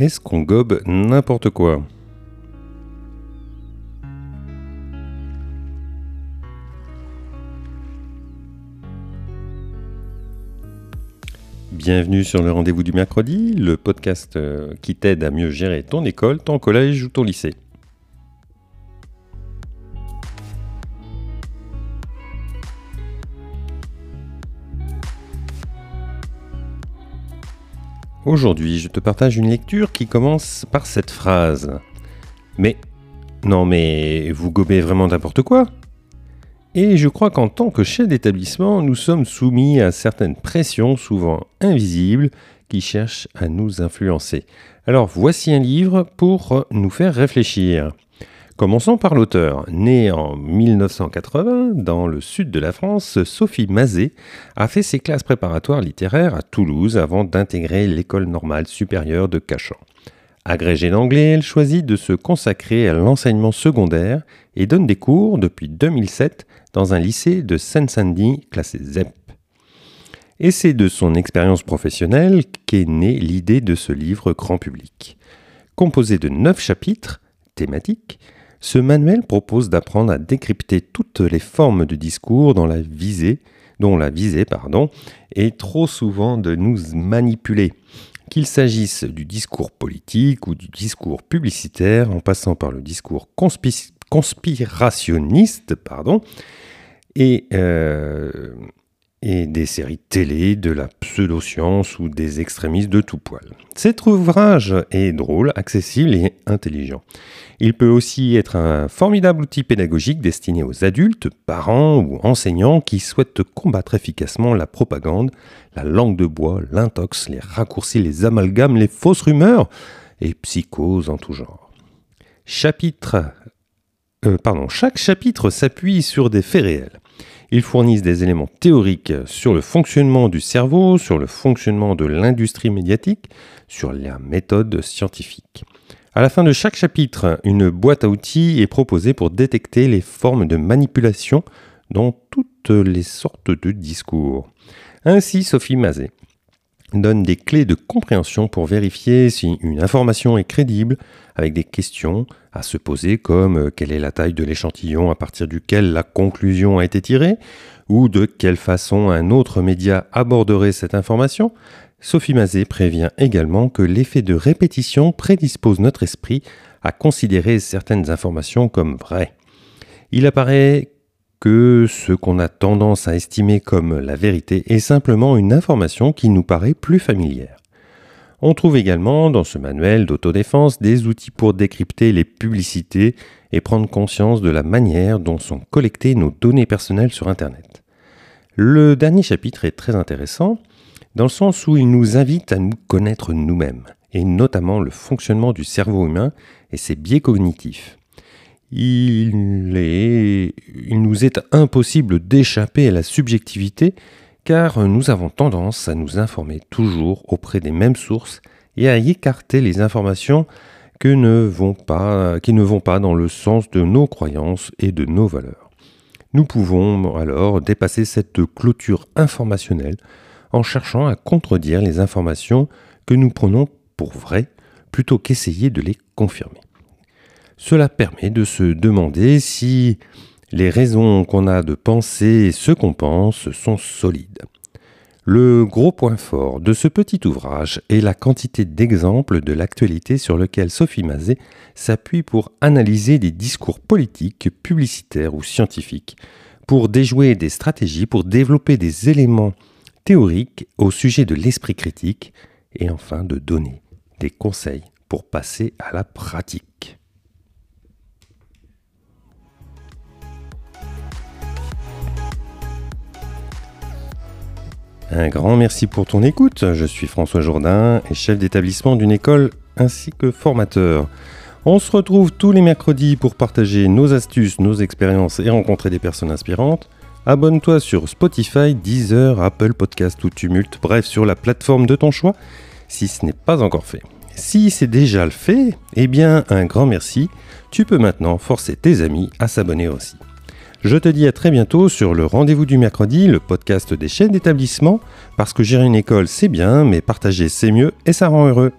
Est-ce qu'on gobe n'importe quoi? Bienvenue sur le rendez-vous du mercredi, le podcast euh, qui t'aide à mieux gérer ton école, ton collège ou ton lycée. Aujourd'hui, je te partage une lecture qui commence par cette phrase. Mais, non mais, vous gobez vraiment n'importe quoi Et je crois qu'en tant que chef d'établissement, nous sommes soumis à certaines pressions souvent invisibles qui cherchent à nous influencer. Alors voici un livre pour nous faire réfléchir. Commençons par l'auteur. Née en 1980 dans le sud de la France, Sophie Mazet a fait ses classes préparatoires littéraires à Toulouse avant d'intégrer l'école normale supérieure de Cachan. Agrégée d'anglais, elle choisit de se consacrer à l'enseignement secondaire et donne des cours depuis 2007 dans un lycée de Seine-Saint-Denis classé ZEP. Et c'est de son expérience professionnelle qu'est née l'idée de ce livre grand public. Composé de neuf chapitres thématiques, ce manuel propose d'apprendre à décrypter toutes les formes de discours dont la visée, dont la visée pardon, est trop souvent de nous manipuler. Qu'il s'agisse du discours politique ou du discours publicitaire, en passant par le discours conspirationniste, pardon, et, euh, et des séries télé, de la pseudo-science ou des extrémistes de tout poil. Cet ouvrage est drôle, accessible et intelligent. Il peut aussi être un formidable outil pédagogique destiné aux adultes, parents ou enseignants qui souhaitent combattre efficacement la propagande, la langue de bois, l'intox, les raccourcis, les amalgames, les fausses rumeurs et psychoses en tout genre. Euh, chaque chapitre s'appuie sur des faits réels. Ils fournissent des éléments théoriques sur le fonctionnement du cerveau, sur le fonctionnement de l'industrie médiatique, sur la méthode scientifique. À la fin de chaque chapitre, une boîte à outils est proposée pour détecter les formes de manipulation dans toutes les sortes de discours. Ainsi, Sophie Mazet donne des clés de compréhension pour vérifier si une information est crédible avec des questions à se poser comme euh, quelle est la taille de l'échantillon à partir duquel la conclusion a été tirée ou de quelle façon un autre média aborderait cette information, Sophie Mazet prévient également que l'effet de répétition prédispose notre esprit à considérer certaines informations comme vraies. Il apparaît que ce qu'on a tendance à estimer comme la vérité est simplement une information qui nous paraît plus familière. On trouve également dans ce manuel d'autodéfense des outils pour décrypter les publicités et prendre conscience de la manière dont sont collectées nos données personnelles sur Internet. Le dernier chapitre est très intéressant dans le sens où il nous invite à nous connaître nous-mêmes, et notamment le fonctionnement du cerveau humain et ses biais cognitifs. Il, nous est impossible d'échapper à la subjectivité car nous avons tendance à nous informer toujours auprès des mêmes sources et à y écarter les informations qui ne vont pas dans le sens de nos croyances et de nos valeurs. Nous pouvons alors dépasser cette clôture informationnelle en cherchant à contredire les informations que nous prenons pour vraies plutôt qu'essayer de les confirmer. Cela permet de se demander si les raisons qu'on a de penser ce qu'on pense sont solides. Le gros point fort de ce petit ouvrage est la quantité d'exemples de l'actualité sur lequel Sophie Mazet s'appuie pour analyser des discours politiques, publicitaires ou scientifiques, pour déjouer des stratégies, pour développer des éléments théorique au sujet de l'esprit critique et enfin de donner des conseils pour passer à la pratique. Un grand merci pour ton écoute. Je suis François Jourdain et chef d'établissement d'une école ainsi que formateur. On se retrouve tous les mercredis pour partager nos astuces, nos expériences et rencontrer des personnes inspirantes. Abonne-toi sur Spotify, Deezer, Apple Podcast ou Tumult, bref sur la plateforme de ton choix si ce n'est pas encore fait. Si c'est déjà le fait, eh bien un grand merci. Tu peux maintenant forcer tes amis à s'abonner aussi. Je te dis à très bientôt sur le rendez-vous du mercredi, le podcast des chaînes d'établissement, parce que gérer une école c'est bien, mais partager c'est mieux et ça rend heureux.